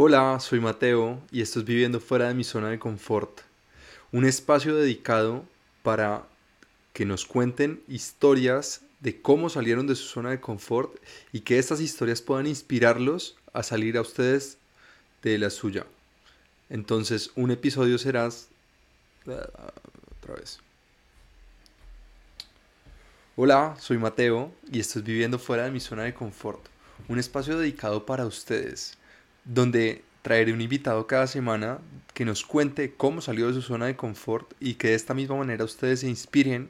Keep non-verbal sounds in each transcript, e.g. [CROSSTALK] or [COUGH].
Hola, soy Mateo y esto es Viviendo fuera de mi zona de confort, un espacio dedicado para que nos cuenten historias de cómo salieron de su zona de confort y que estas historias puedan inspirarlos a salir a ustedes de la suya. Entonces, un episodio será otra vez. Hola, soy Mateo y esto es Viviendo fuera de mi zona de confort, un espacio dedicado para ustedes, donde traeré un invitado cada semana que nos cuente cómo salió de su zona de confort y que de esta misma manera ustedes se inspiren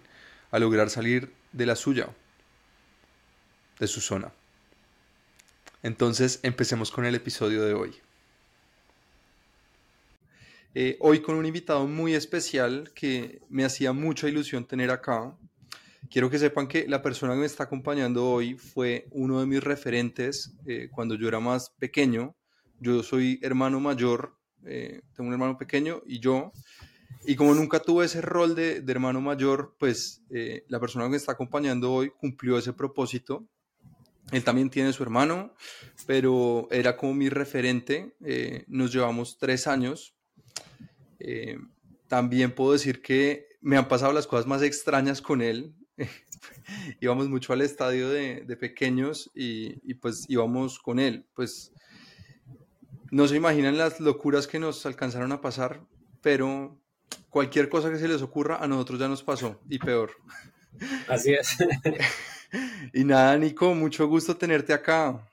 a lograr salir de la suya, de su zona. Entonces, empecemos con el episodio de hoy. Eh, hoy con un invitado muy especial que me hacía mucha ilusión tener acá. Quiero que sepan que la persona que me está acompañando hoy fue uno de mis referentes eh, cuando yo era más pequeño. Yo soy hermano mayor, eh, tengo un hermano pequeño y yo y como nunca tuve ese rol de, hermano mayor, pues eh, la persona que me está acompañando hoy cumplió ese propósito. Él también tiene su hermano, pero era como mi referente. Eh, nos llevamos tres años. También puedo decir que me han pasado las cosas más extrañas con él. [LAUGHS] íbamos mucho al estadio de, pequeños y, y, pues íbamos con él. Pues no se imaginan las locuras que nos alcanzaron a pasar, pero cualquier cosa que se les ocurra, a nosotros ya nos pasó y peor. Así es. [LAUGHS] y nada, Nico, mucho gusto tenerte acá.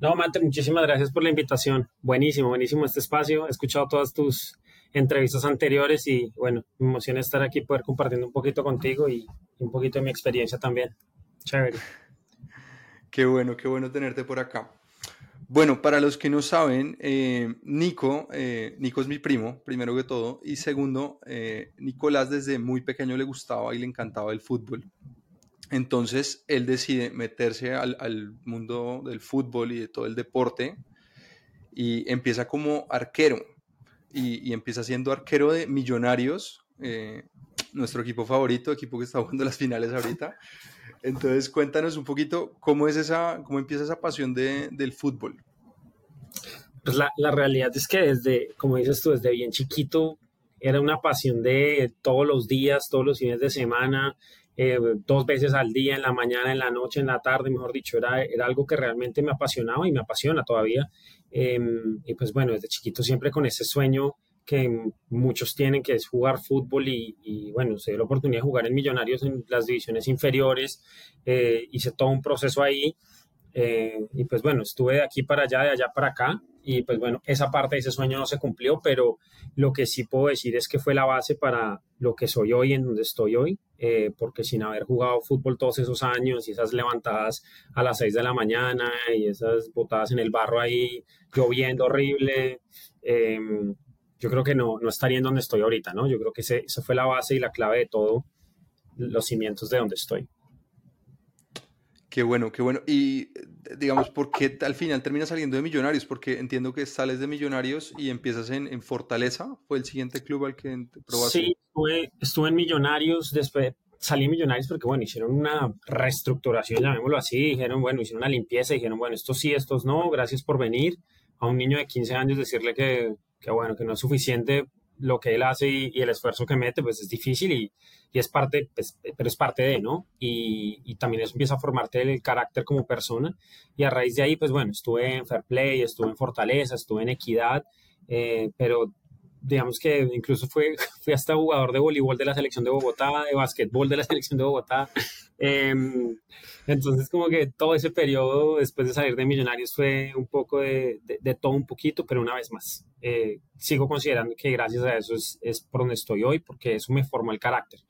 No, Mate, muchísimas gracias por la invitación. Buenísimo, buenísimo este espacio. He escuchado todas tus entrevistas anteriores y bueno, me emociona estar aquí, poder compartiendo un poquito contigo y un poquito de mi experiencia también. Chévere. Qué bueno, qué bueno tenerte por acá. Bueno, para los que no saben, eh, Nico, eh, Nico es mi primo, primero que todo, y segundo, eh, Nicolás desde muy pequeño le gustaba y le encantaba el fútbol. Entonces, él decide meterse al, mundo del fútbol y de todo el deporte y empieza como arquero y, y empieza siendo arquero de Millonarios, nuestro equipo favorito, equipo que está jugando las finales ahorita. Entonces, cuéntanos un poquito cómo es esa, cómo empieza esa pasión de, del fútbol. Pues la, la, realidad es que desde, como dices tú, desde bien chiquito era una pasión de todos los días, todos los fines de semana, eh, dos veces al día, en la mañana, en la noche, en la tarde, mejor dicho, era, era algo que realmente me apasionaba y me apasiona todavía. Em, y pues bueno, desde chiquito siempre con ese sueño que muchos tienen, que es jugar fútbol y, bueno, se dio la oportunidad de jugar en Millonarios en las divisiones inferiores, eh, hice todo un proceso ahí eh, y pues bueno, estuve de aquí para allá, de allá para acá y pues bueno, esa parte de ese sueño no se cumplió, pero lo que sí puedo decir es que fue la base para lo que soy hoy, en donde estoy hoy, eh, porque sin haber jugado fútbol todos esos años y esas levantadas a las 6 de la mañana y esas botadas en el barro ahí, lloviendo horrible, eh, yo creo que no, no estaría en donde estoy ahorita, ¿no? Yo creo que esa fue la base y la clave de todo, los cimientos de donde estoy. Qué bueno, qué bueno. Y digamos, ¿por qué al final terminas saliendo de Millonarios? Porque entiendo que sales de Millonarios y empiezas en, en Fortaleza. ¿Fue el siguiente club al que probaste? Sí, estuve, estuve en Millonarios, después salí en Millonarios porque, bueno, hicieron una reestructuración, llamémoslo así, dijeron, bueno, hicieron una limpieza, dijeron, bueno, estos sí, estos no, gracias por venir. A un niño de 15 años decirle que que bueno, que no es suficiente lo que él hace y, el esfuerzo que mete, pues es difícil y, y es parte, pues, pero es parte de, ¿no? Y, y, también eso empieza a formarte el carácter como persona y a raíz de ahí, pues bueno, estuve en Fair Play, estuve en Fortaleza, estuve en Equidad, eh, pero digamos que incluso fue, [LAUGHS] fui hasta jugador de voleibol de la selección de Bogotá, de básquetbol de la selección de Bogotá. Em, entonces, como que todo ese periodo después de salir de Millonarios fue un poco de, de, todo un poquito, pero una vez más, eh, sigo considerando que gracias a eso es, es, por donde estoy hoy, porque eso me formó el carácter.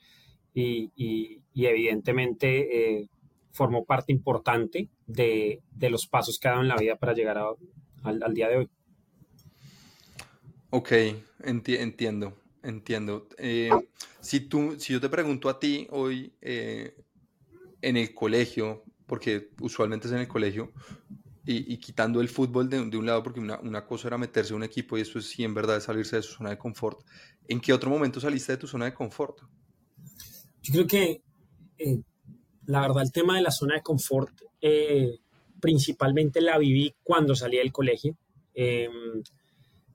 Y, y, y evidentemente eh, formó parte importante de, de, los pasos que ha dado en la vida para llegar a, al, al, día de hoy. Ok, enti entiendo, entiendo. Eh, si, tú, si yo te pregunto a ti hoy, eh, en el colegio, porque usualmente es en el colegio, y, quitando el fútbol de, un lado, porque una, una, cosa era meterse en un equipo y eso es sí en verdad es salirse de su zona de confort. ¿En qué otro momento saliste de tu zona de confort? Yo creo que eh, la verdad el tema de la zona de confort eh, principalmente la viví cuando salí del colegio. em,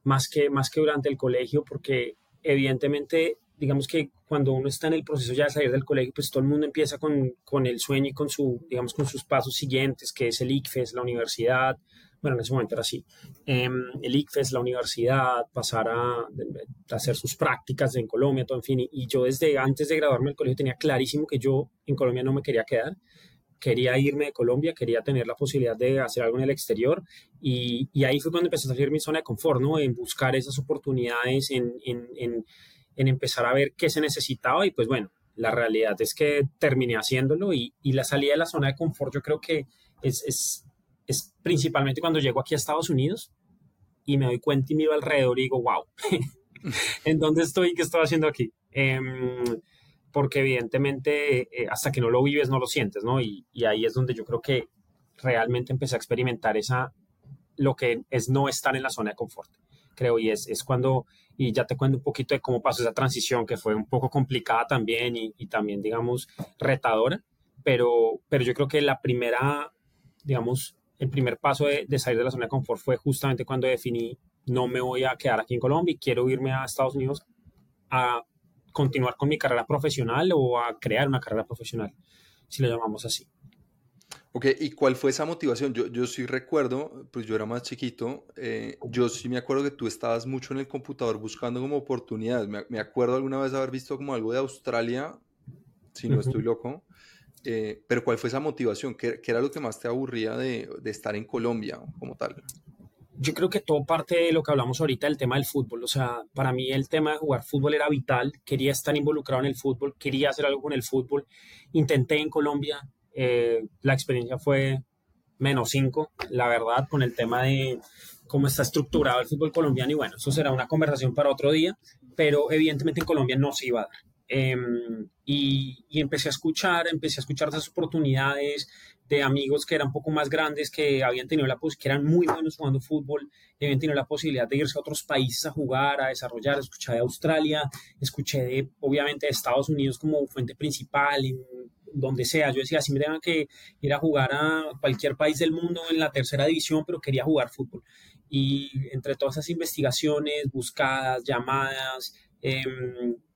más, que, más que durante el colegio, porque evidentemente, digamos que cuando uno está en el proceso ya de salir del colegio, pues todo el mundo empieza con, con el sueño y con, su, digamos, con sus pasos siguientes, que es el ICFES, la universidad, bueno, en ese momento era así, em, el ICFES, la universidad, pasar a, hacer sus prácticas en Colombia, todo, en fin, y, yo desde antes de graduarme del colegio tenía clarísimo que yo en Colombia no me quería quedar, quería irme de Colombia, quería tener la posibilidad de hacer algo en el exterior y, y ahí fue cuando empecé a salir mi zona de confort, ¿no? En buscar esas oportunidades, en, en, en, en empezar a ver qué se necesitaba y pues bueno, la realidad es que terminé haciéndolo y, y la salida de la zona de confort yo creo que es, es es principalmente cuando llego aquí a Estados Unidos y me doy cuenta y miro alrededor y digo, wow, [LAUGHS] ¿en dónde estoy? ¿Qué estoy haciendo aquí? Em, porque evidentemente eh, hasta que no lo vives no lo sientes, ¿no? Y, y, ahí es donde yo creo que realmente empecé a experimentar esa, lo que es no estar en la zona de confort, creo, y es, es cuando, y ya te cuento un poquito de cómo pasó esa transición, que fue un poco complicada también y, y también, digamos, retadora, pero, pero yo creo que la primera, digamos, el primer paso de, salir de la zona de confort fue justamente cuando definí no me voy a quedar aquí en Colombia y quiero irme a Estados Unidos a continuar con mi carrera profesional o a crear una carrera profesional, si lo llamamos así. Ok, ¿y cuál fue esa motivación? Yo, yo sí recuerdo, pues yo era más chiquito, eh, yo sí me acuerdo que tú estabas mucho en el computador buscando como oportunidades. Me, me acuerdo alguna vez haber visto como algo de Australia, si no estoy loco, eh, pero ¿cuál fue esa motivación? ¿Qué, ¿Qué, era lo que más te aburría de, de, estar en Colombia como tal? Yo creo que todo parte de lo que hablamos ahorita del tema del fútbol. O sea, para mí el tema de jugar fútbol era vital. Quería estar involucrado en el fútbol, quería hacer algo con el fútbol. Intenté en Colombia. Eh, la experiencia fue menos cinco, la verdad, con el tema de cómo está estructurado el fútbol colombiano. Y bueno, eso será una conversación para otro día. Pero evidentemente en Colombia no se iba a dar. Em, y, empecé a escuchar, empecé a escuchar esas oportunidades de amigos que eran un poco más grandes, que habían tenido la que eran muy buenos jugando fútbol, y habían tenido la posibilidad de irse a otros países a jugar, a desarrollar. Escuché de Australia, escuché de, obviamente, de Estados Unidos como fuente principal, en donde sea. Yo decía, si me tengan que ir a jugar a cualquier país del mundo en la tercera división, pero quería jugar fútbol. Y entre todas esas investigaciones, buscadas, llamadas, eh,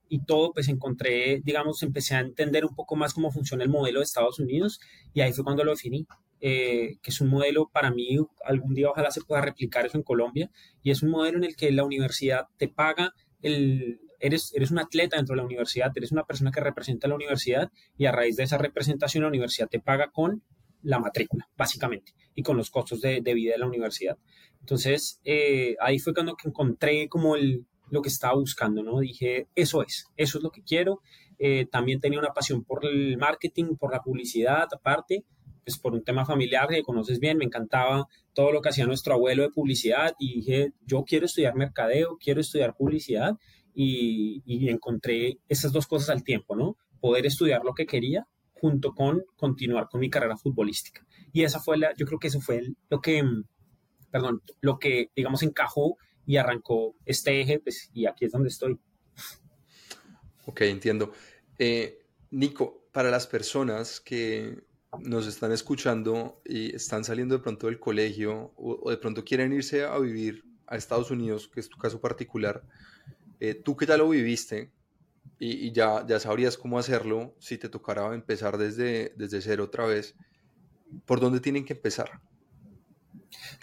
y todo, pues encontré, digamos, empecé a entender un poco más cómo funciona el modelo de Estados Unidos y ahí fue cuando lo definí, eh, que es un modelo para mí, algún día ojalá se pueda replicar eso en Colombia y es un modelo en el que la universidad te paga el... Eres, eres un atleta dentro de la universidad, eres una persona que representa a la universidad y a raíz de esa representación la universidad te paga con la matrícula, básicamente, y con los costos de, de vida de la universidad. Entonces, eh, ahí fue cuando encontré como el, lo que estaba buscando, ¿no? Dije, eso es, eso es lo que quiero. Eh, también tenía una pasión por el marketing, por la publicidad, aparte, pues por un tema familiar que conoces bien, me encantaba todo lo que hacía nuestro abuelo de publicidad y dije, yo quiero estudiar mercadeo, quiero estudiar publicidad y, y encontré esas dos cosas al tiempo, ¿no? Poder estudiar lo que quería junto con continuar con mi carrera futbolística. Y esa fue la, yo creo que eso fue lo que, perdón, lo que, digamos, encajó y arrancó este eje, pues, y aquí es donde estoy. Ok, entiendo. Eh, Nico, para las personas que nos están escuchando y están saliendo de pronto del colegio o, de pronto quieren irse a vivir a Estados Unidos, que es tu caso particular, eh, tú que ya lo viviste y, ya, ya sabrías cómo hacerlo, si te tocara empezar desde, desde cero otra vez, ¿por dónde tienen que empezar?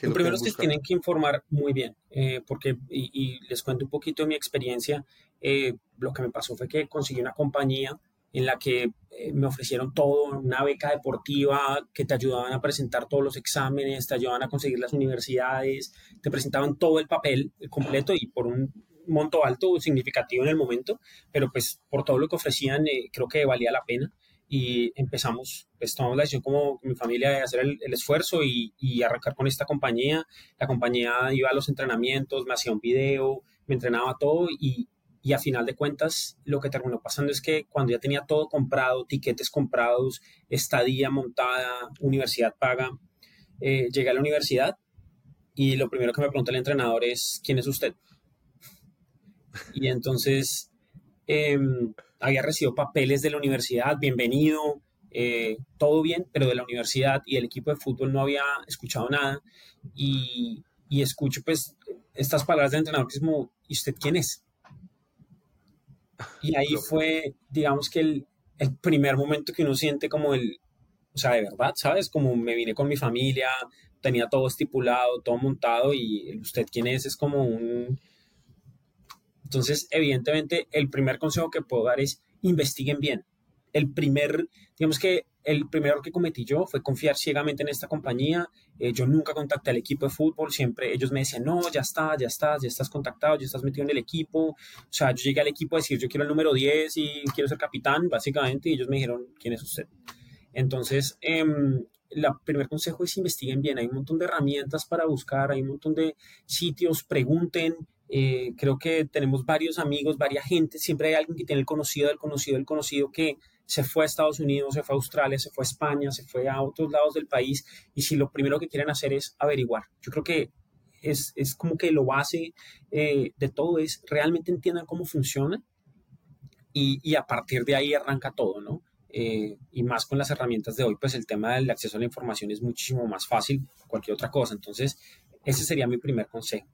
Lo, primero es que tienen que informar muy bien, eh, porque, y, les cuento un poquito de mi experiencia, eh, lo que me pasó fue que conseguí una compañía en la que eh, me ofrecieron todo, una beca deportiva que te ayudaban a presentar todos los exámenes, te ayudaban a conseguir las universidades, te presentaban todo el papel completo y por un monto alto significativo en el momento, pero pues por todo lo que ofrecían creo que valía la pena y empezamos, pues tomamos la decisión como mi familia de hacer el, esfuerzo y, y, arrancar con esta compañía. La compañía iba a los entrenamientos, me hacía un video, me entrenaba todo y, y a final de cuentas lo que terminó pasando es que cuando ya tenía todo comprado, tiquetes comprados, estadía montada, universidad paga, eh, llegué a la universidad y lo primero que me pregunta el entrenador es, ¿quién es usted? Y entonces... Eh, había recibido papeles de la universidad, bienvenido, eh, todo bien, pero de la universidad y el equipo de fútbol no había escuchado nada. Y, y escucho pues estas palabras del entrenador que es como, ¿y usted quién es? Y ahí fue, digamos que el, el primer momento que uno siente como el, o sea, de verdad, ¿sabes? Como me vine con mi familia, tenía todo estipulado, todo montado y usted quién es es como un... Entonces, evidentemente, el primer consejo que puedo dar es investiguen bien. El primer, digamos que el primer error que cometí yo fue confiar ciegamente en esta compañía. Eh, yo nunca contacté al equipo de fútbol, siempre ellos me decían, no, ya está, ya estás, ya estás contactado, ya estás metido en el equipo. O sea, yo llegué al equipo a decir, yo quiero el número 10 y quiero ser capitán, básicamente, y ellos me dijeron, ¿quién es usted? Entonces, el em, primer consejo es investiguen bien, hay un montón de herramientas para buscar, hay un montón de sitios, pregunten, eh, creo que tenemos varios amigos, varias gente, siempre hay alguien que tiene el conocido del conocido del conocido que se fue a Estados Unidos, se fue a Australia, se fue a España, se fue a otros lados del país y si lo primero que quieren hacer es averiguar. Yo creo que es, es como que lo base eh, de todo es realmente entiendan cómo funciona y, y, a partir de ahí arranca todo, ¿no? Eh, y más con las herramientas de hoy, pues el tema del acceso a la información es muchísimo más fácil que cualquier otra cosa. Entonces, ese sería mi primer consejo.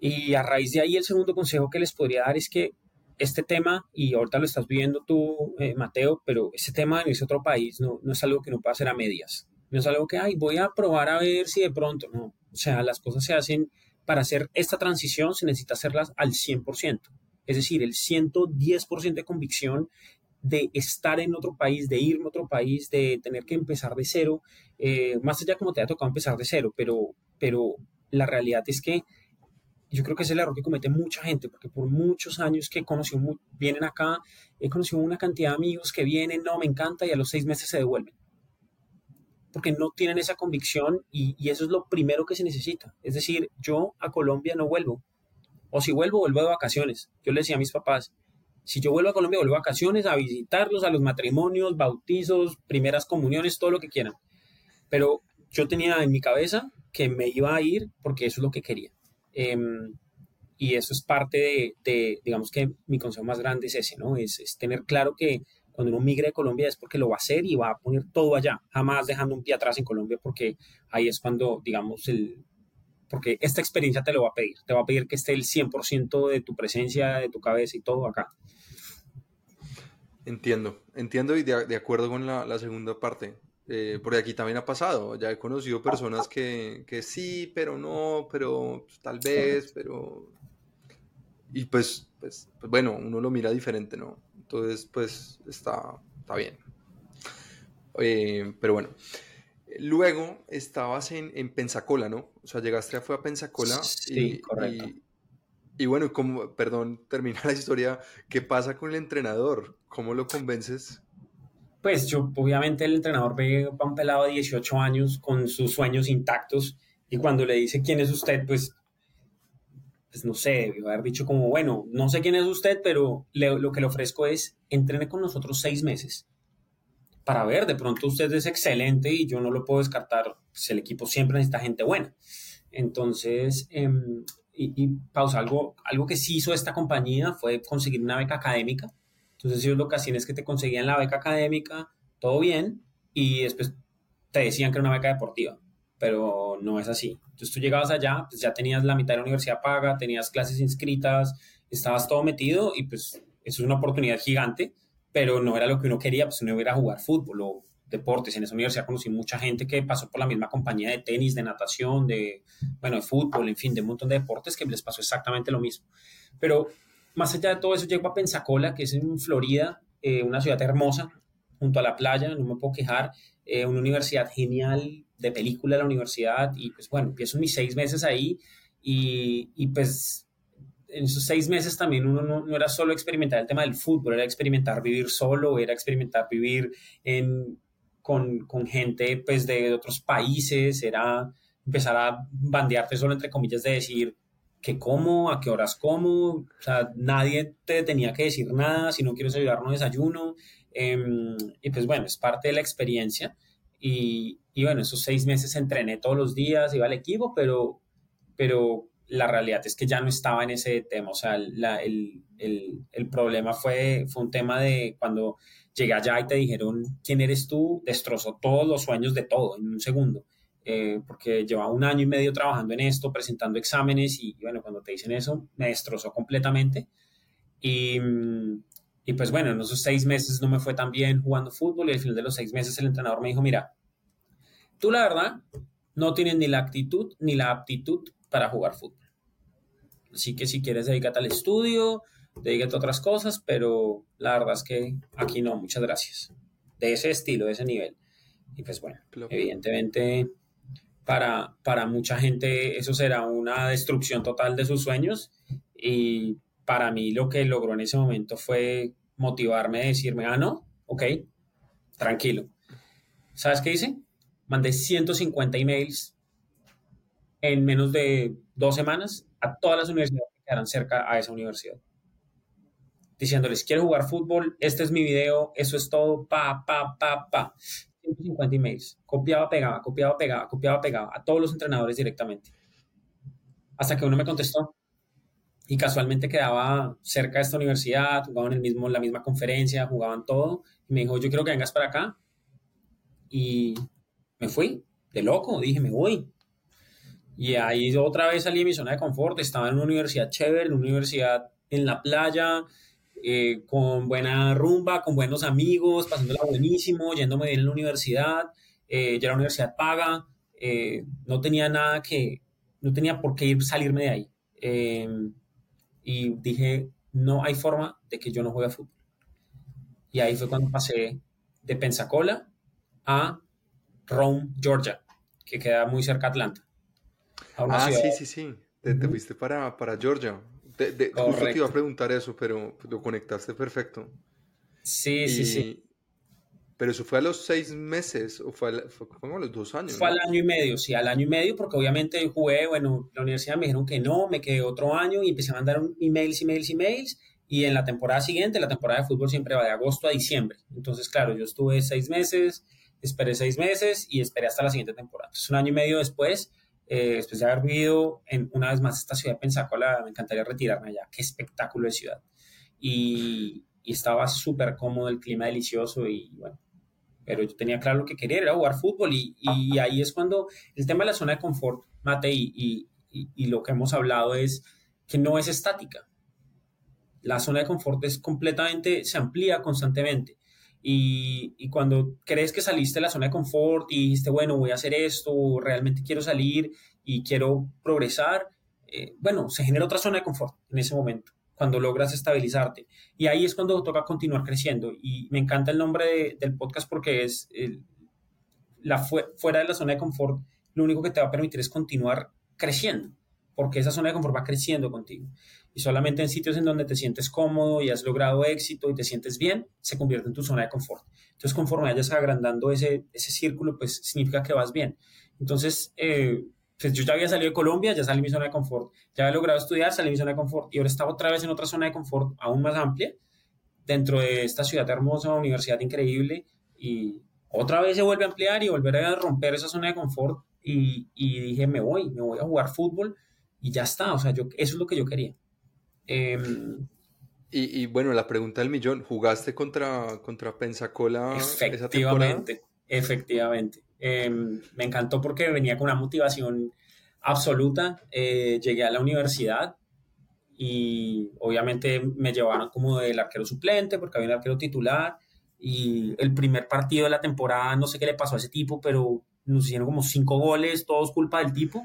Y a raíz de ahí, el segundo consejo que les podría dar es que este tema, y ahorita lo estás viendo tú, eh, Mateo, pero ese tema en ese otro país no, no es algo que no pueda hacer a medias. No es algo que, ay, voy a probar a ver si de pronto, no. O sea, las cosas se hacen, para hacer esta transición se necesita hacerlas al 100%. Es decir, el 110% de convicción de estar en otro país, de irme a otro país, de tener que empezar de cero, eh, más allá como te ha tocado empezar de cero, pero, pero la realidad es que yo creo que es el error que comete mucha gente, porque por muchos años que conocí, vienen acá, he conocido una cantidad de amigos que vienen, no, me encanta, y a los seis meses se devuelven. Porque no tienen esa convicción y, eso es lo primero que se necesita. Es decir, yo a Colombia no vuelvo. O si vuelvo, vuelvo de vacaciones. Yo le decía a mis papás, si yo vuelvo a Colombia, vuelvo de vacaciones, a visitarlos, a los matrimonios, bautizos, primeras comuniones, todo lo que quieran. Pero yo tenía en mi cabeza que me iba a ir porque eso es lo que quería. Em, y eso es parte de, digamos que mi consejo más grande es ese, ¿no? Es, es, tener claro que cuando uno migre de Colombia es porque lo va a hacer y va a poner todo allá, jamás dejando un pie atrás en Colombia porque ahí es cuando, digamos, el, porque esta experiencia te lo va a pedir, te va a pedir que esté el 100% de tu presencia, de tu cabeza y todo acá. Entiendo, entiendo y de, de acuerdo con la, la segunda parte. Eh, porque aquí también ha pasado, ya he conocido personas que, que sí, pero no, pero pues, tal vez, pero... Y pues, pues, pues, bueno, uno lo mira diferente, ¿no? Entonces, pues está, está bien. Eh, pero bueno, luego estabas en, en, Pensacola, ¿no? O sea, llegaste a, fue a Pensacola. Sí, y, correcto. Y, y bueno, como, perdón, termina la historia, ¿qué pasa con el entrenador? ¿Cómo lo convences? Pues yo, obviamente el entrenador ve a un pelado de 18 años con sus sueños intactos y cuando le dice quién es usted, pues, pues no sé, debió haber dicho como, bueno, no sé quién es usted, pero lo que le ofrezco es, entrene con nosotros seis meses para ver, de pronto usted es excelente y yo no lo puedo descartar, pues el equipo siempre necesita gente buena. Entonces, eh, y, y pausa, algo, algo que sí hizo esta compañía fue conseguir una beca académica entonces ellos lo que hacían es que te conseguían la beca académica, todo bien, y después te decían que era una beca deportiva, pero no es así. Entonces tú llegabas allá, pues ya tenías la mitad de la universidad paga, tenías clases inscritas, estabas todo metido y pues eso es una oportunidad gigante, pero no era lo que uno quería, pues uno iba a jugar fútbol o deportes. En esa universidad conocí mucha gente que pasó por la misma compañía de tenis, de natación, de, bueno, de fútbol, en fin, de un montón de deportes que les pasó exactamente lo mismo. Pero más allá de todo eso, llego a Pensacola, que es en Florida, eh, una ciudad hermosa, junto a la playa, no me puedo quejar, eh, una universidad genial, de película la universidad, y pues bueno, empiezo mis seis meses ahí, y, y pues en esos seis meses también uno no, no, era solo experimentar el tema del fútbol, era experimentar vivir solo, era experimentar vivir en, con, con, gente pues de otros países, era empezar a bandearte solo entre comillas de decir, que como, a qué horas como, o sea, nadie te tenía que decir nada, si no quieres ayudar no desayuno, eh, y pues bueno, es parte de la experiencia, y, y, bueno, esos seis meses entrené todos los días, iba al equipo, pero, pero la realidad es que ya no estaba en ese tema, o sea, la, el, el, el, problema fue, fue un tema de cuando llegué allá y te dijeron quién eres tú, destrozó todos los sueños de todo en un segundo. Eh, porque llevaba un año y medio trabajando en esto, presentando exámenes y, bueno, cuando te dicen eso, me destrozó completamente. Y, y, pues bueno, en esos seis meses no me fue tan bien jugando fútbol y al final de los seis meses el entrenador me dijo, mira, tú la verdad no tienes ni la actitud ni la aptitud para jugar fútbol. Así que si quieres dedícate al estudio, dedícate a otras cosas, pero la verdad es que aquí no, muchas gracias. De ese estilo, de ese nivel. Y pues bueno, evidentemente para, para mucha gente eso será una destrucción total de sus sueños y para mí lo que logró en ese momento fue motivarme decirme, ah, no, ok, tranquilo. ¿Sabes qué hice? Mandé 150 emails en menos de dos semanas a todas las universidades que quedaran cerca a esa universidad. Diciéndoles, quiero jugar fútbol, este es mi video, eso es todo, pa, pa, pa, pa. 150 emails. Copiaba, pegaba, copiaba, pegaba, copiaba, pegaba a todos los entrenadores directamente. Hasta que uno me contestó. Y casualmente quedaba cerca de esta universidad, jugaban el mismo, la misma conferencia, jugaban todo. Y me dijo, yo quiero que vengas para acá. Y me fui, de loco, dije, me voy. Y ahí otra vez salí de mi zona de confort. Estaba en una universidad chévere, en una universidad en la playa, eh, con buena rumba, con buenos amigos, pasándola buenísimo, yéndome bien en la universidad, eh, ya la universidad paga, eh, no tenía nada que, no tenía por qué ir, salirme de ahí. Em, y dije, no hay forma de que yo no juegue a fútbol. Y ahí fue cuando pasé de Pensacola a Rome, Georgia, que queda muy cerca de Atlanta. Ah, sí, sí, sí. Te, fuiste para, para Georgia. De, justo te iba a preguntar eso, pero lo conectaste perfecto. Sí, sí, sí. Pero eso fue a los seis meses o fue a, los dos años. Fue al año y medio, sí, al año y medio, porque obviamente jugué, bueno, la universidad me dijeron que no, me quedé otro año y empecé a mandar emails, emails, emails. Y en la temporada siguiente, la temporada de fútbol siempre va de agosto a diciembre. Entonces, claro, yo estuve seis meses, esperé seis meses y esperé hasta la siguiente temporada. Entonces, un año y medio después, eh, después de haber vivido en, una vez más esta ciudad de Pensacola, me encantaría retirarme allá. Qué espectáculo de ciudad. Y, y estaba súper cómodo, el clima delicioso y bueno, pero yo tenía claro lo que quería, era jugar fútbol y, y ahí es cuando el tema de la zona de confort, Mate, y, y, lo que hemos hablado es que no es estática. La zona de confort es completamente, se amplía constantemente. Y, cuando crees que saliste de la zona de confort y dijiste, bueno, voy a hacer esto, realmente quiero salir y quiero progresar, eh, bueno, se genera otra zona de confort en ese momento, cuando logras estabilizarte. Y ahí es cuando toca continuar creciendo. Y me encanta el nombre del podcast porque es la fuera de la zona de confort, lo único que te va a permitir es continuar creciendo, porque esa zona de confort va creciendo contigo. Y solamente en sitios en donde te sientes cómodo y has logrado éxito y te sientes bien, se convierte en tu zona de confort. Entonces, conforme vayas agrandando ese, ese círculo, pues significa que vas bien. Entonces, eh, pues yo ya había salido de Colombia, ya salí de mi zona de confort, ya había logrado estudiar, salí de mi zona de confort. Y ahora estaba otra vez en otra zona de confort aún más amplia, dentro de esta ciudad hermosa, universidad increíble. Y otra vez se vuelve a ampliar y volver a romper esa zona de confort. Y, y dije, me voy, me voy a jugar fútbol y ya está, o sea, yo, eso es lo que yo quería. Em, y, bueno, la pregunta del millón, ¿jugaste contra, contra Pensacola efectivamente, Efectivamente, em, me encantó porque venía con una motivación absoluta. Eh, llegué a la universidad y obviamente me llevaron como el arquero suplente porque había un arquero titular y el primer partido de la temporada, no sé qué le pasó a ese tipo, pero nos hicieron como cinco goles, todos culpa del tipo.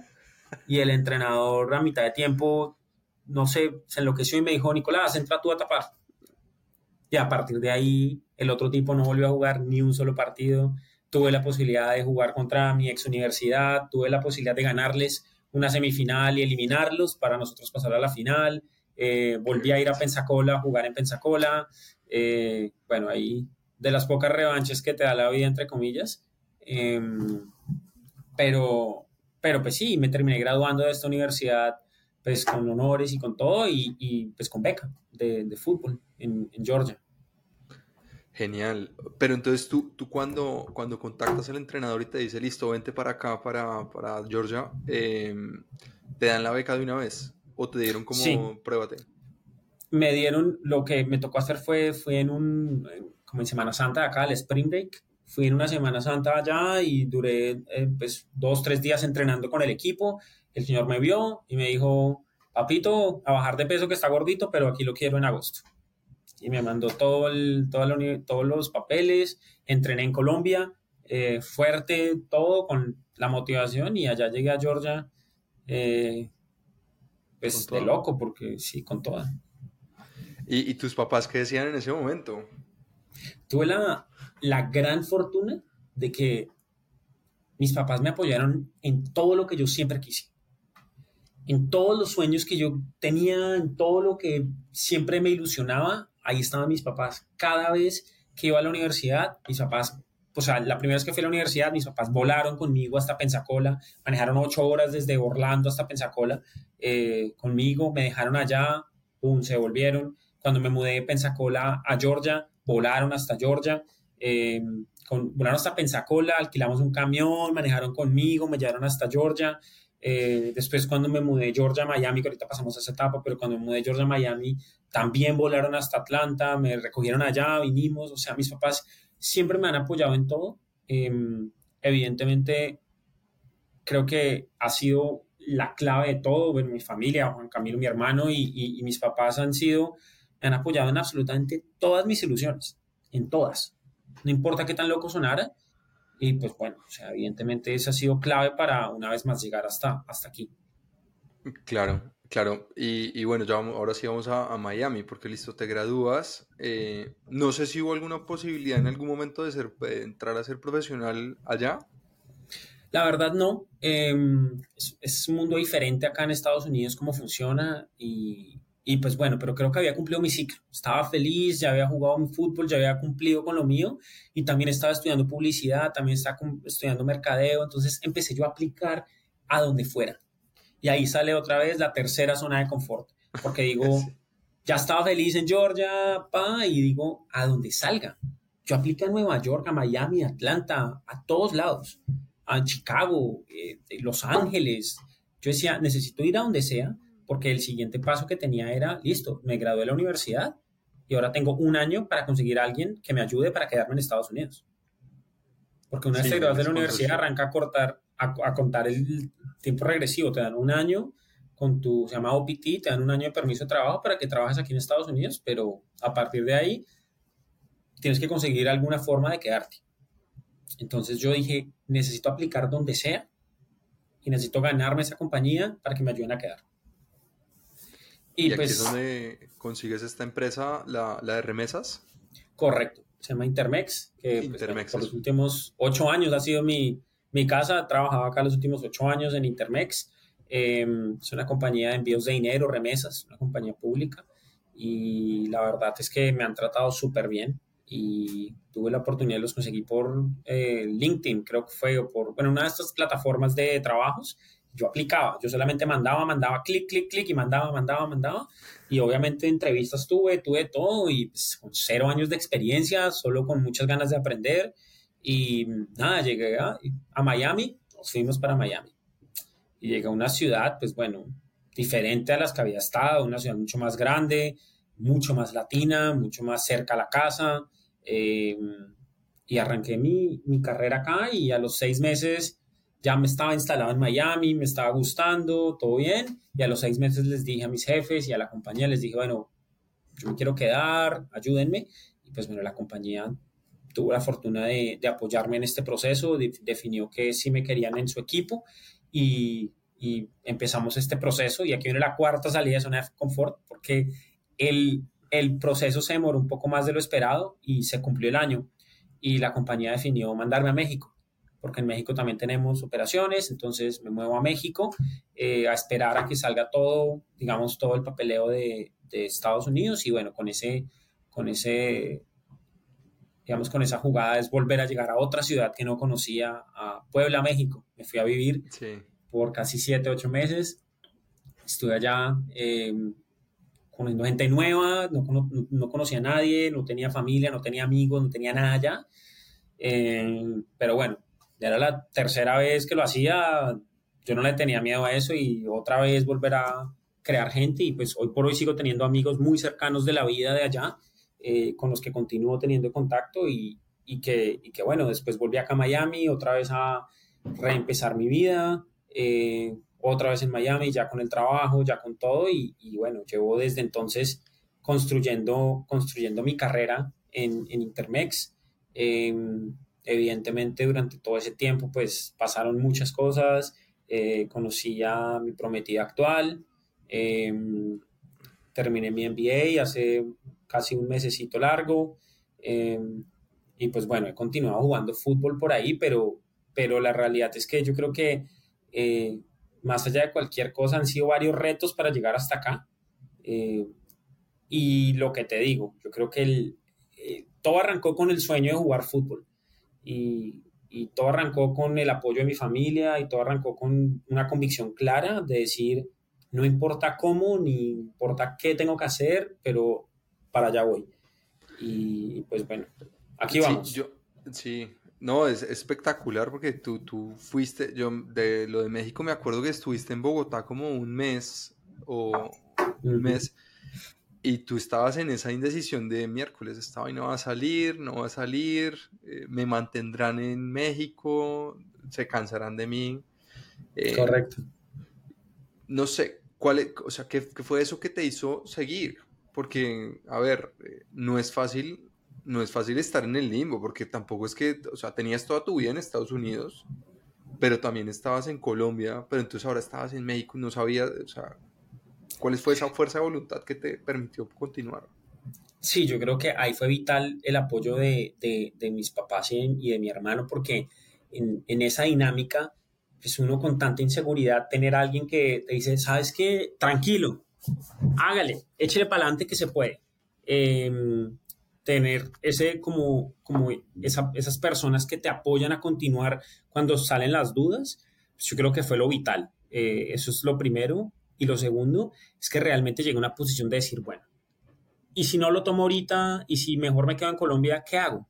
Y el entrenador a mitad de tiempo no sé, se enloqueció y me dijo, Nicolás, entra tú a tapar. Y a partir de ahí, el otro tipo no volvió a jugar ni un solo partido. Tuve la posibilidad de jugar contra mi ex universidad, tuve la posibilidad de ganarles una semifinal y eliminarlos para nosotros pasar a la final. Eh, volví a ir a Pensacola, a jugar en Pensacola. Eh, bueno, ahí de las pocas revanches que te da la vida, entre comillas. Em, pero, pero pues sí, me terminé graduando de esta universidad pues con honores y con todo y, y pues con beca de, de fútbol en, en, Georgia. Genial. Pero entonces tú, tú cuando, cuando contactas al entrenador y te dice, listo, vente para acá, para, para Georgia, em, ¿te dan la beca de una vez? ¿O te dieron como sí. pruébate? Me dieron, lo que me tocó hacer fue, fue en un, como en Semana Santa acá, el Spring Break, Fui en una Semana Santa allá y duré eh, pues dos, tres días entrenando con el equipo. El señor me vio y me dijo, papito, a bajar de peso que está gordito, pero aquí lo quiero en agosto. Y me mandó todo el, todos los papeles, entrené en Colombia, eh, fuerte, todo con la motivación y allá llegué a Georgia, eh, pues de loco, porque sí, con toda. ¿Y, ¿Y, tus papás qué decían en ese momento? Tuve la, la gran fortuna de que mis papás me apoyaron en todo lo que yo siempre quise. En todos los sueños que yo tenía, en todo lo que siempre me ilusionaba, ahí estaban mis papás. Cada vez que iba a la universidad, mis papás, o sea, la primera vez que fui a la universidad, mis papás volaron conmigo hasta Pensacola, manejaron ocho horas desde Orlando hasta Pensacola eh, conmigo, me dejaron allá, pum, se volvieron. Cuando me mudé de Pensacola a Georgia, volaron hasta Georgia. Eh, con, volaron hasta Pensacola, alquilamos un camión, manejaron conmigo, me llevaron hasta Georgia. Eh, después cuando me mudé de Georgia a Miami, que ahorita pasamos a esa etapa, pero cuando me mudé de Georgia a Miami, también volaron hasta Atlanta, me recogieron allá, vinimos, o sea, mis papás siempre me han apoyado en todo. Em, evidentemente, creo que ha sido la clave de todo, bueno, mi familia, Juan Camilo, mi hermano y, y mis papás han sido, me han apoyado en absolutamente todas mis ilusiones, en todas no importa qué tan loco sonara. Y pues bueno, o sea, evidentemente eso ha sido clave para una vez más llegar hasta, hasta aquí. Claro, claro. Y, bueno, ya ahora sí vamos a, Miami, porque listo, te gradúas. Eh, no sé si hubo alguna posibilidad en algún momento de, ser, entrar a ser profesional allá. La verdad no. Em, es, es, un mundo diferente acá en Estados Unidos, cómo funciona y, y pues bueno, pero creo que había cumplido mi ciclo. Estaba feliz, ya había jugado mi fútbol, ya había cumplido con lo mío y también estaba estudiando publicidad, también estaba estudiando mercadeo. Entonces empecé yo a aplicar a donde fuera. Y ahí sale otra vez la tercera zona de confort, porque digo, [LAUGHS] ya estaba feliz en Georgia, pa, y digo, a donde salga. Yo apliqué a Nueva York, a Miami, a Atlanta, a todos lados, a Chicago, eh, Los Ángeles. Yo decía, necesito ir a donde sea porque el siguiente paso que tenía era, listo, me gradué de la universidad y ahora tengo un año para conseguir a alguien que me ayude para quedarme en Estados Unidos. Porque una vez te gradúas de la universidad arranca a, cortar, a, contar el tiempo regresivo, te dan un año con tu, se llama OPT, te dan un año de permiso de trabajo para que trabajes aquí en Estados Unidos, pero a partir de ahí tienes que conseguir alguna forma de quedarte. Entonces yo dije, necesito aplicar donde sea y necesito ganarme esa compañía para que me ayuden a quedar. Y, aquí es pues donde consigues esta empresa, la, la, de remesas. Correcto, se llama Intermex, que pues, Intermex, por los últimos ocho años ha sido mi, mi casa, trabajaba acá los últimos ocho años en Intermex. Em, es una compañía de envíos de dinero, remesas, una compañía pública. Y la verdad es que me han tratado súper bien y tuve la oportunidad, los conseguí por eh, LinkedIn, creo que fue, o por, bueno, una de estas plataformas de trabajos yo aplicaba, yo solamente mandaba, mandaba clic, clic, clic y mandaba, mandaba, mandaba. Y obviamente entrevistas tuve, tuve todo y pues, con cero años de experiencia, solo con muchas ganas de aprender. Y nada, llegué a, Miami, nos fuimos para Miami. Y llegué a una ciudad, pues bueno, diferente a las que había estado, una ciudad mucho más grande, mucho más latina, mucho más cerca a la casa. Eh, y arranqué mi, mi carrera acá y a los seis meses ya me estaba instalado en Miami, me estaba gustando, todo bien, y a los seis meses les dije a mis jefes y a la compañía, les dije, bueno, yo me quiero quedar, ayúdenme, y pues bueno, la compañía tuvo la fortuna de, de apoyarme en este proceso, definió que sí me querían en su equipo, y, y, empezamos este proceso, y aquí viene la cuarta salida de zona de confort, porque el, el proceso se demoró un poco más de lo esperado y se cumplió el año, y la compañía definió mandarme a México porque en México también tenemos operaciones, entonces me muevo a México eh, a esperar a que salga todo, digamos, todo el papeleo de, de, Estados Unidos y bueno, con ese, con ese, digamos, con esa jugada es volver a llegar a otra ciudad que no conocía, a Puebla, México. Me fui a vivir por casi siete, ocho meses. Estuve allá eh, conociendo gente nueva, no, no, no, conocía a nadie, no tenía familia, no tenía amigos, no tenía nada allá. Eh, pero bueno, era la tercera vez que lo hacía, yo no le tenía miedo a eso y otra vez volver a crear gente y pues hoy por hoy sigo teniendo amigos muy cercanos de la vida de allá, eh, con los que continúo teniendo contacto y, y que, y que bueno, después volví acá a Miami, otra vez a reempezar mi vida, eh, otra vez en Miami, ya con el trabajo, ya con todo, y, y bueno, llevo desde entonces construyendo, construyendo mi carrera en, en Intermex. Em, evidentemente durante todo ese tiempo pues pasaron muchas cosas, eh, conocí a mi prometida actual, em, terminé mi MBA hace casi un mesecito largo em, y pues bueno, he continuado jugando fútbol por ahí, pero, pero la realidad es que yo creo que eh, más allá de cualquier cosa han sido varios retos para llegar hasta acá. Eh, y lo que te digo, yo creo que el, todo arrancó con el sueño de jugar fútbol y, y todo arrancó con el apoyo de mi familia y todo arrancó con una convicción clara de decir, no importa cómo, ni importa qué tengo que hacer, pero para allá voy. Y pues bueno, aquí vamos. Sí, yo, sí. no, es espectacular porque tú, tú fuiste, yo de lo de México me acuerdo que estuviste en Bogotá como un mes o un mes y tú estabas en esa indecisión de miércoles, estaba y no va a salir, no va a salir, eh, me mantendrán en México, se cansarán de mí. Eh, Correcto. No sé, ¿cuál, o sea, ¿qué, ¿qué, fue eso que te hizo seguir? Porque, a ver, eh, no es fácil, no es fácil estar en el limbo, porque tampoco es que, o sea, tenías toda tu vida en Estados Unidos, pero también estabas en Colombia, pero entonces ahora estabas en México no sabías, o sea, ¿Cuál fue esa fuerza de voluntad que te permitió continuar? Sí, yo creo que ahí fue vital el apoyo de, de, de mis papás y, y, de mi hermano, porque en, en, esa dinámica, pues uno con tanta inseguridad, tener a alguien que te dice, sabes qué, tranquilo, hágale, échele para adelante que se puede. Eh, tener ese como, como esa, esas personas que te apoyan a continuar cuando salen las dudas, pues yo creo que fue lo vital. Eh, eso es lo primero. Y lo segundo es que realmente llegué a una posición de decir, bueno, y si no lo tomo ahorita y si mejor me quedo en Colombia, ¿qué hago? O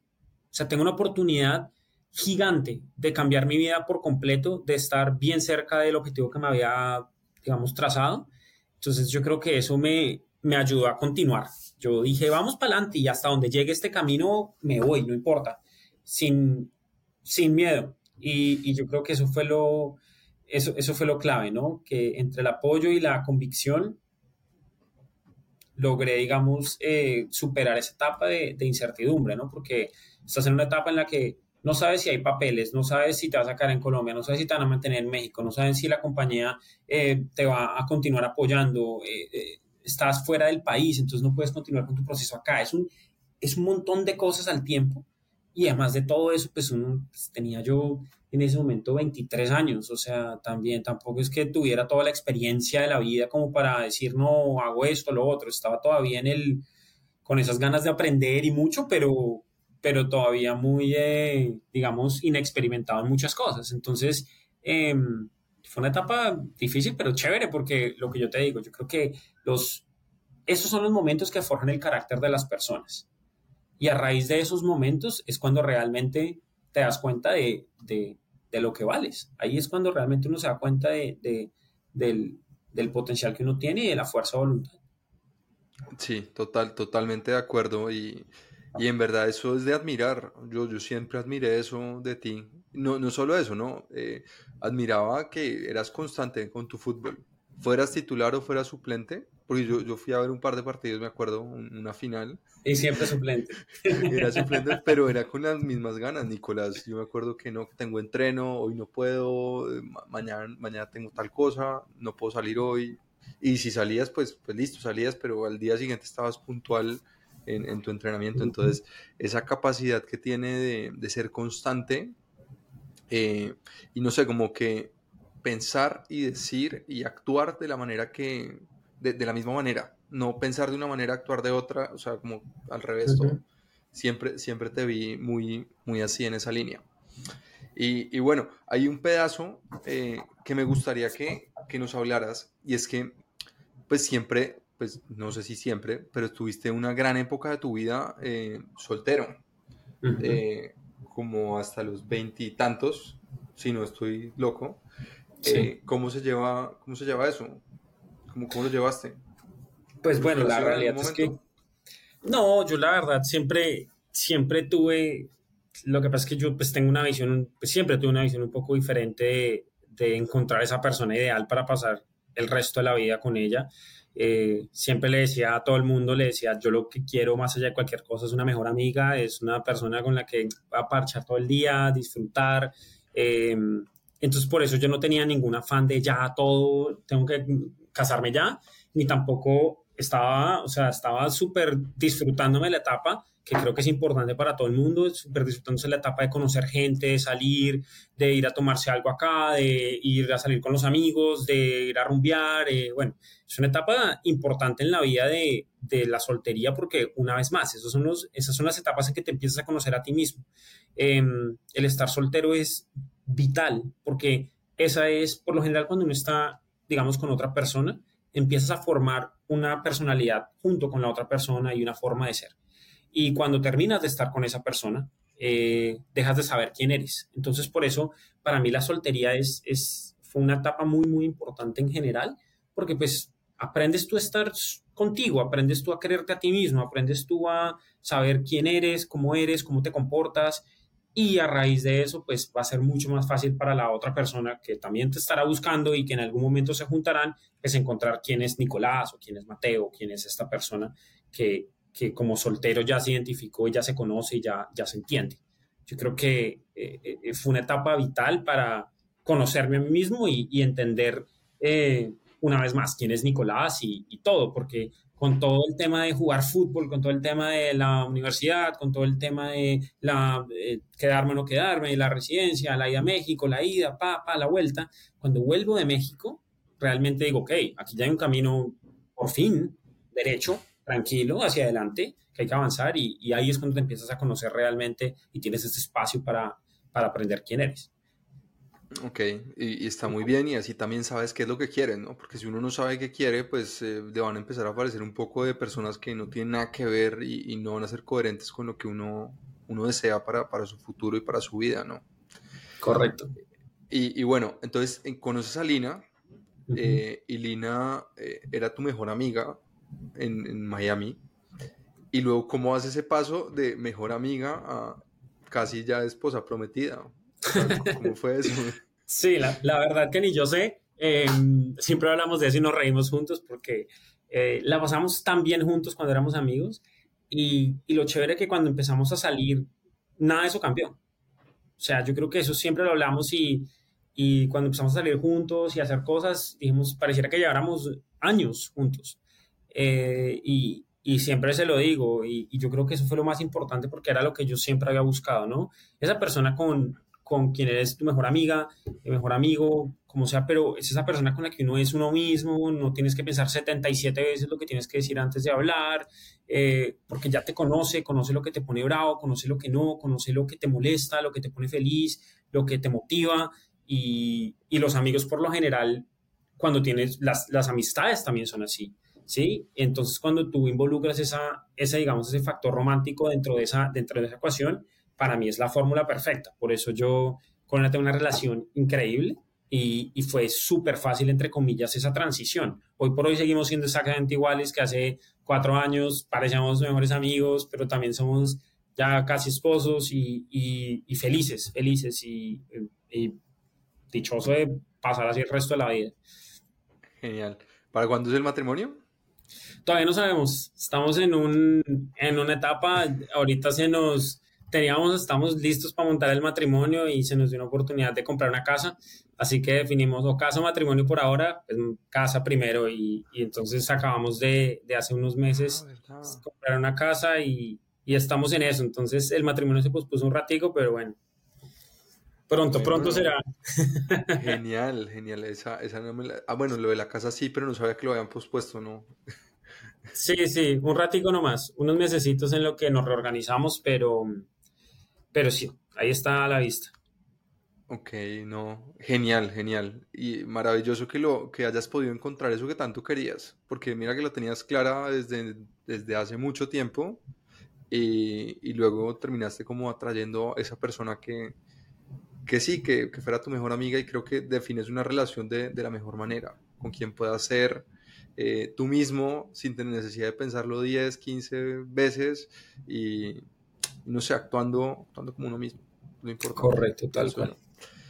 sea, tengo una oportunidad gigante de cambiar mi vida por completo, de estar bien cerca del objetivo que me había, digamos, trazado. Entonces yo creo que eso me, me ayudó a continuar. Yo dije, vamos para adelante y hasta donde llegue este camino me voy, no importa, sin, sin miedo. Y, y yo creo que eso fue lo, eso, eso fue lo clave, ¿no? Que entre el apoyo y la convicción logré, digamos, eh, superar esa etapa de, incertidumbre, ¿no? Porque estás en una etapa en la que no sabes si hay papeles, no sabes si te vas a sacar en Colombia, no sabes si te van a mantener en México, no sabes si la compañía eh, te va a continuar apoyando, eh, eh, estás fuera del país, entonces no puedes continuar con tu proceso acá. Es un, es un montón de cosas al tiempo y además de todo eso, pues, uno, pues tenía yo en ese momento 23 años, o sea, también tampoco es que tuviera toda la experiencia de la vida como para decir, no, hago esto, lo otro, estaba todavía en el, con esas ganas de aprender y mucho, pero, pero todavía muy, eh, digamos, inexperimentado en muchas cosas. Entonces, eh, fue una etapa difícil, pero chévere, porque lo que yo te digo, yo creo que los, esos son los momentos que forjan el carácter de las personas. Y a raíz de esos momentos es cuando realmente te das cuenta de, de, lo que vales. Ahí es cuando realmente uno se da cuenta de, de, del, del, potencial que uno tiene y de la fuerza de voluntad. Sí, total, totalmente de acuerdo. Y, y en verdad eso es de admirar. Yo, yo siempre admiré eso de ti. No, no solo eso, ¿no? Eh, admiraba que eras constante con tu fútbol. Fueras titular o fueras suplente, porque yo, yo fui a ver un par de partidos, me acuerdo, una final. Y siempre suplente. [LAUGHS] Era suplente, pero era con las mismas ganas, Nicolás. Yo me acuerdo que no, que tengo entreno, hoy no puedo, mañana, mañana tengo tal cosa, no puedo salir hoy. Y si salías, pues, pues listo, salías, pero al día siguiente estabas puntual en, en tu entrenamiento. Entonces, esa capacidad que tiene de, de ser constante, eh, y no sé, como que pensar y decir y actuar de la manera que, de, de, la misma manera, no pensar de una manera, actuar de otra, o sea, como al revés uh -huh. todo. Siempre, siempre te vi muy, muy así en esa línea. Y, y bueno, hay un pedazo eh, que me gustaría que, que, nos hablaras, y es que, pues siempre, pues no sé si siempre, pero estuviste una gran época de tu vida eh, soltero, uh -huh. eh, como hasta los veintitantos, si no estoy loco. Sí. ¿cómo, se lleva, ¿Cómo se lleva eso? ¿Cómo, cómo lo llevaste? Pues bueno, la realidad es que... No, yo la verdad siempre, siempre tuve lo que pasa es que yo pues tengo una visión, pues, siempre tuve una visión un poco diferente de, encontrar esa persona ideal para pasar el resto de la vida con ella. Eh, siempre le decía a todo el mundo, le decía, yo lo que quiero más allá de cualquier cosa es una mejor amiga, es una persona con la que va a parchar todo el día, disfrutar. Eh, entonces por eso yo no tenía ningún afán de ya todo, tengo que casarme ya, ni tampoco estaba, o sea, estaba súper disfrutándome la etapa que creo que es importante para todo el mundo, súper disfrutándose la etapa de conocer gente, de salir, de ir a tomarse algo acá, de ir a salir con los amigos, de ir a rumbear, eh, bueno, es una etapa importante en la vida de, de, la soltería porque una vez más, esos son los, esas son las etapas en que te empiezas a conocer a ti mismo. Em, el estar soltero es vital porque esa es, por lo general, cuando uno está, digamos, con otra persona, empiezas a formar una personalidad junto con la otra persona y una forma de ser. Y cuando terminas de estar con esa persona, eh, dejas de saber quién eres. Entonces, por eso, para mí la soltería es, es, fue una etapa muy, muy importante en general, porque pues aprendes tú a estar contigo, aprendes tú a quererte a ti mismo, aprendes tú a saber quién eres, cómo eres, cómo te comportas, y a raíz de eso, pues va a ser mucho más fácil para la otra persona que también te estará buscando y que en algún momento se juntarán, es encontrar quién es Nicolás o quién es Mateo, quién es esta persona que, que como soltero ya se identificó, ya se conoce y ya, ya se entiende. Yo creo que eh, eh, fue una etapa vital para conocerme a mí mismo y, entender eh, una vez más quién es Nicolás y, todo, porque con todo el tema de jugar fútbol, con todo el tema de la universidad, con todo el tema de la quedarme o no quedarme, la residencia, la ida a México, la ida, pa, pa, la vuelta, cuando vuelvo de México, realmente digo, ok, aquí ya hay un camino por fin derecho tranquilo hacia adelante, que hay que avanzar y, y, ahí es cuando te empiezas a conocer realmente y tienes ese espacio para, para aprender quién eres. Ok, y, está muy bien y así también sabes qué es lo que quieres, ¿no? Porque si uno no sabe qué quiere, pues eh, le van a empezar a aparecer un poco de personas que no tienen nada que ver y, no van a ser coherentes con lo que uno, uno desea para, para su futuro y para su vida, ¿no? Correcto. Y, y bueno, entonces conoces a Lina eh, y Lina eh, era tu mejor amiga en, Miami. Y luego, ¿cómo hace ese paso de mejor amiga a casi ya esposa prometida? ¿Cómo fue eso? [LAUGHS] Sí, la, verdad que ni yo sé. Em, siempre hablamos de eso y nos reímos juntos porque eh, la pasamos tan bien juntos cuando éramos amigos. Y, y lo chévere que cuando empezamos a salir, nada de eso cambió. O sea, yo creo que eso siempre lo hablamos y, y cuando empezamos a salir juntos y a hacer cosas, dijimos, pareciera que lleváramos años juntos. Eh, y, y, siempre se lo digo, y, yo creo que eso fue lo más importante porque era lo que yo siempre había buscado, ¿no? Esa persona con, con quien eres tu mejor amiga, el mejor amigo, como sea, pero es esa persona con la que uno es uno mismo, no tienes que pensar 77 veces lo que tienes que decir antes de hablar, eh, porque ya te conoce, conoce lo que te pone bravo, conoce lo que no, conoce lo que te molesta, lo que te pone feliz, lo que te motiva, y, y los amigos por lo general, cuando tienes, las, las amistades también son así ¿sí? Entonces, cuando tú involucras esa, ese, digamos, ese factor romántico dentro de esa, dentro de esa ecuación, para mí es la fórmula perfecta. Por eso yo con él tengo una relación increíble y, y fue súper fácil, entre comillas, esa transición. Hoy por hoy seguimos siendo exactamente iguales que hace cuatro años, parecíamos mejores amigos, pero también somos ya casi esposos y, y, felices, felices y, y dichoso de pasar así el resto de la vida. Genial. ¿Para cuándo es el matrimonio? Todavía no sabemos. Estamos en, un, en una etapa, ahorita se nos, teníamos, estamos listos para montar el matrimonio y se nos dio una oportunidad de comprar una casa. Así que definimos o casa o matrimonio por ahora, pues casa primero y, y entonces acabamos de, de, hace unos meses ah, comprar una casa y, y, estamos en eso. Entonces el matrimonio se pospuso un ratico, pero bueno. Pronto, pronto será. [LAUGHS] Genial, genial. Esa, esa Ah, bueno, lo de la casa sí, pero no sabía que lo habían pospuesto, ¿no? Sí, sí, un ratico nomás, unos mesecitos en lo que nos reorganizamos, pero, pero sí, ahí está a la vista. Ok, no, genial, genial. Y maravilloso que, lo, que hayas podido encontrar eso que tanto querías, porque mira que lo tenías clara desde, desde hace mucho tiempo y, y luego terminaste como atrayendo a esa persona que, que sí, que, que, fuera tu mejor amiga y creo que defines una relación de, de la mejor manera, con quien puedas ser eh, tú mismo sin tener necesidad de pensarlo 10, 15 veces y, no sé, actuando, actuando como uno mismo. Lo importante. Correcto, tal cual.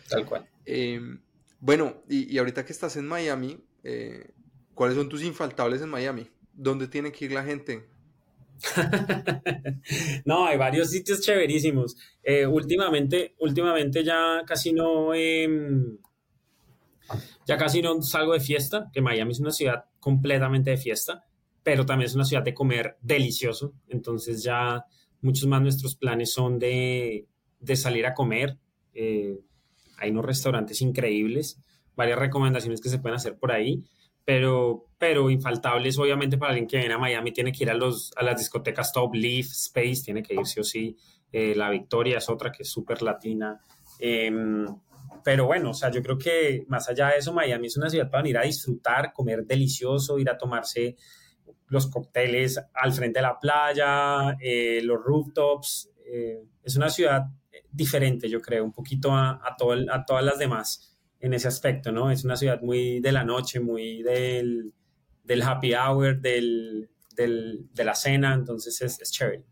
Tal cual. Em, bueno, y, ahorita que estás en Miami, eh, ¿cuáles son tus infaltables en Miami? ¿Dónde tiene que ir la gente? [LAUGHS] no, hay varios sitios chéverísimos. Eh, últimamente, últimamente ya casi no, em, ya casi no salgo de fiesta, que Miami es una ciudad completamente de fiesta, pero también es una ciudad de comer delicioso. Entonces ya muchos más nuestros planes son de, salir a comer. Eh, hay unos restaurantes increíbles, varias recomendaciones que se pueden hacer por ahí pero, pero infaltables, obviamente, para alguien que viene a Miami, tiene que ir a, los, a las discotecas Top Leaf, Space, tiene que ir sí o sí. Eh, la Victoria es otra que es súper latina. Em, pero bueno, o sea, yo creo que más allá de eso, Miami es una ciudad para ir a disfrutar, comer delicioso, ir a tomarse los cócteles al frente de la playa, eh, los rooftops. Eh, es una ciudad diferente, yo creo, un poquito a, todo a todas las demás en ese aspecto, ¿no? Es una ciudad muy de la noche, muy del, del happy hour, del, del, de la cena, entonces es, es chévere.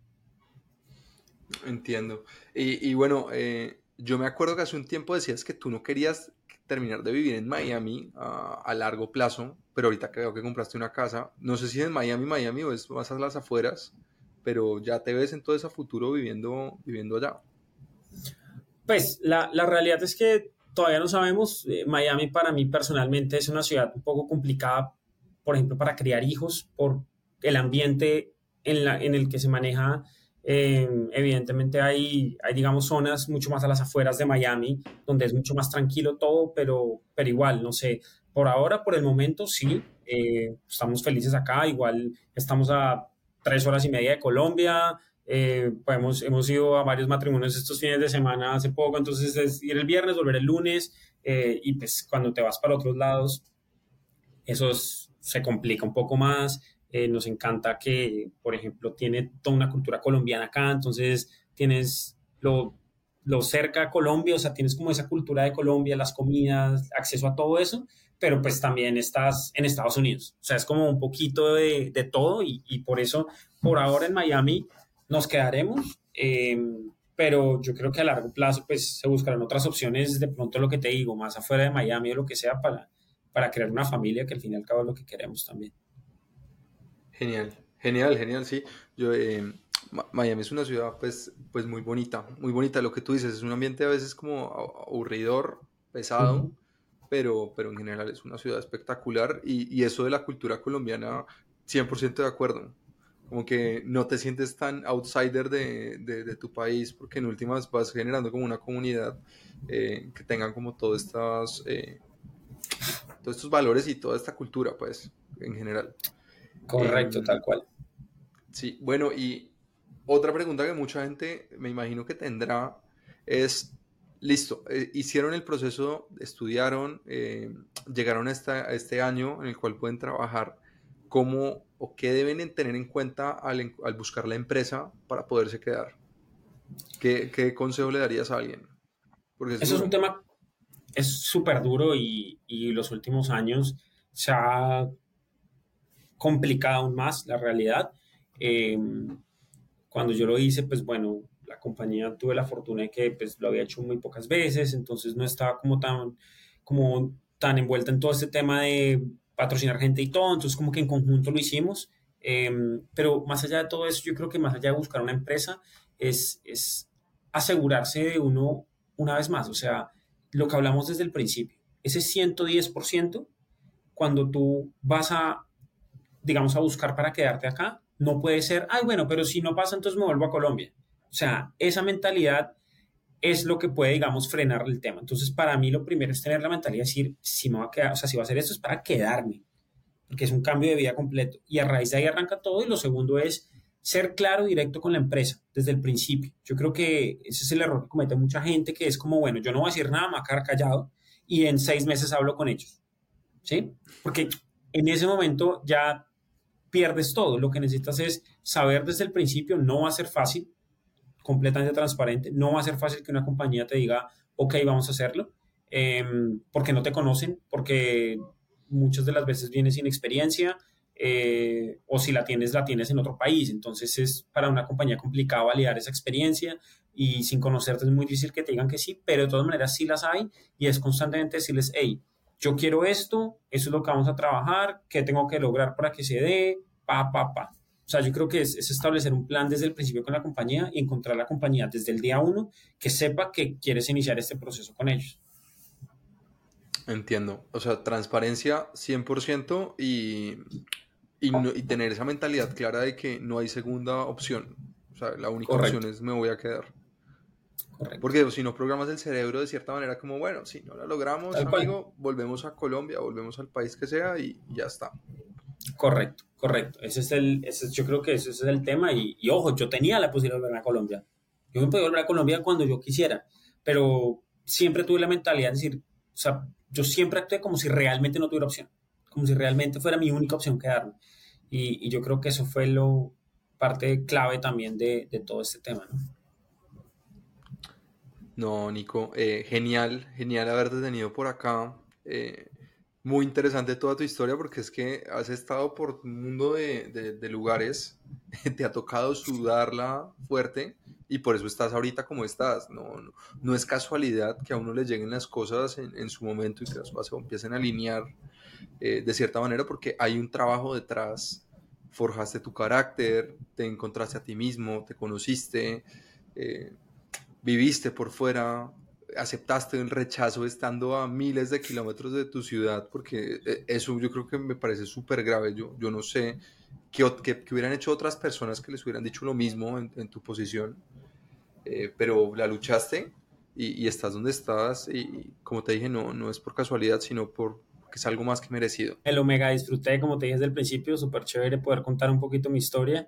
Entiendo. Y, y bueno, eh, yo me acuerdo que hace un tiempo decías que tú no querías terminar de vivir en Miami a largo plazo, pero ahorita creo que compraste una casa, no sé si en Miami, Miami o es más a las afueras, pero ya te ves en todo ese futuro viviendo, viviendo allá. Pues la, la realidad es que todavía no sabemos. Eh, Miami para mí personalmente es una ciudad un poco complicada, por ejemplo, para criar hijos, por el ambiente en, la, en el que se maneja. Eh, evidentemente hay, hay, digamos, zonas mucho más a las afueras de Miami, donde es mucho más tranquilo todo, pero, pero igual, no sé, por ahora, por el momento, sí, eh, estamos felices acá, igual estamos a tres horas y media de Colombia, eh, pues hemos, ido a varios matrimonios estos fines de semana hace poco, entonces es ir el viernes, volver el lunes, eh, y pues cuando te vas para otros lados, eso se complica un poco más. Eh, nos encanta que, por ejemplo, tiene toda una cultura colombiana acá, entonces tienes lo, lo cerca a Colombia, o sea, tienes como esa cultura de Colombia, las comidas, acceso a todo eso, pero pues también estás en Estados Unidos, o sea, es como un poquito de, de todo y, y por eso, por ahora en Miami, nos quedaremos, eh, pero yo creo que a largo plazo pues se buscarán otras opciones, de pronto lo que te digo, más afuera de Miami o lo que sea para, para crear una familia, que al fin y al cabo es lo que queremos también. Genial, genial, genial, sí. Yo, eh, Miami es una ciudad pues, pues muy bonita, muy bonita, lo que tú dices, es un ambiente a veces como aburridor, pesado, pero, pero en general es una ciudad espectacular y, y eso de la cultura colombiana, 100% de acuerdo como que no te sientes tan outsider de, de, tu país, porque en últimas vas generando como una comunidad eh, que tenga como todos estos, eh, todos estos valores y toda esta cultura, pues, en general. Correcto, em, tal cual. Sí, bueno, y otra pregunta que mucha gente me imagino que tendrá es, listo, eh, hicieron el proceso, estudiaron, llegaron a este año en el cual pueden trabajar, ¿cómo o qué deben tener en cuenta al, buscar la empresa para poderse quedar? ¿Qué, consejo le darías a alguien? Porque Eso es un tema, es súper duro y, y, los últimos años se ha complicado aún más la realidad. Eh, cuando yo lo hice, pues bueno, la compañía tuve la fortuna de que pues, lo había hecho muy pocas veces, entonces no estaba como tan, como tan envuelta en todo este tema de patrocinar gente y todo, entonces como que en conjunto lo hicimos, em, pero más allá de todo eso, yo creo que más allá de buscar una empresa, es, es asegurarse de uno una vez más, o sea, lo que hablamos desde el principio, ese 110%, cuando tú vas a, digamos, a buscar para quedarte acá, no puede ser, ay, bueno, pero si no pasa, entonces me vuelvo a Colombia. O sea, esa mentalidad es lo que puede, digamos, frenar el tema. Entonces, para mí lo primero es tener la mentalidad de decir, si me va a quedar, o sea, si va a hacer esto es para quedarme, porque es un cambio de vida completo. Y a raíz de ahí arranca todo. Y lo segundo es ser claro, directo con la empresa desde el principio. Yo creo que ese es el error que comete mucha gente, que es como, bueno, yo no voy a decir nada, me voy a quedar callado y en seis meses hablo con ellos. ¿Sí? Porque en ese momento ya pierdes todo. Lo que necesitas es saber desde el principio, no va a ser fácil, completamente transparente. No va a ser fácil que una compañía te diga, ok, vamos a hacerlo, em, porque no te conocen, porque muchas de las veces vienes sin experiencia, eh, o si la tienes, la tienes en otro país. Entonces es para una compañía complicado validar esa experiencia y sin conocerte es muy difícil que te digan que sí, pero de todas maneras sí las hay y es constantemente decirles, hey, yo quiero esto, eso es lo que vamos a trabajar, qué tengo que lograr para que se dé, pa, pa, pa. O sea, yo creo que es, establecer un plan desde el principio con la compañía y encontrar la compañía desde el día uno que sepa que quieres iniciar este proceso con ellos. Entiendo. O sea, transparencia 100% y, y, tener esa mentalidad clara de que no hay segunda opción. O sea, la única opción es me voy a quedar. Porque si no programas el cerebro de cierta manera como, bueno, si no lo logramos, amigo, volvemos a Colombia, volvemos al país que sea y ya está. Correcto, correcto. Ese es el, ese, yo creo que ese es el tema y, y, ojo, yo tenía la posibilidad de volver a Colombia. Yo me podía volver a Colombia cuando yo quisiera, pero siempre tuve la mentalidad de decir, o sea, yo siempre actué como si realmente no tuviera opción, como si realmente fuera mi única opción quedarme. Y, y yo creo que eso fue lo parte clave también de, de todo este tema, ¿no? No, Nico, eh, genial, genial haberte tenido por acá. Eh, muy interesante toda tu historia porque es que has estado por un mundo de, lugares, [LAUGHS] te ha tocado sudarla fuerte y por eso estás ahorita como estás. No, no, es casualidad que a uno le lleguen las cosas en, su momento y que las cosas empiecen a alinear eh, de cierta manera porque hay un trabajo detrás. Forjaste tu carácter, te encontraste a ti mismo, te conociste viviste por fuera, aceptaste el rechazo estando a miles de kilómetros de tu ciudad, porque eh, eso yo creo que me parece súper grave. Yo, yo no sé qué, qué, hubieran hecho otras personas que les hubieran dicho lo mismo en, tu posición, eh, pero la luchaste y, estás donde estás y como te dije, no, no es por casualidad, sino por que es algo más que merecido. El Omega disfruté, como te dije desde el principio, súper chévere poder contar un poquito mi historia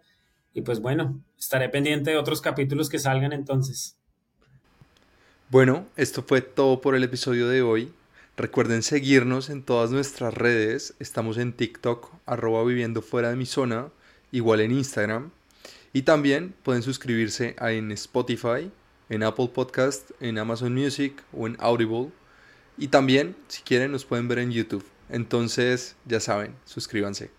y pues bueno, estaré pendiente de otros capítulos que salgan entonces. Bueno, esto fue todo por el episodio de hoy. Recuerden seguirnos en todas nuestras redes. Estamos en TikTok, arroba viviendo fuera de mi zona, igual en Instagram. Y también pueden suscribirse en Spotify, en Apple Podcast, en Amazon Music o en Audible. Y también, si quieren, nos pueden ver en YouTube. Entonces, ya saben, suscríbanse.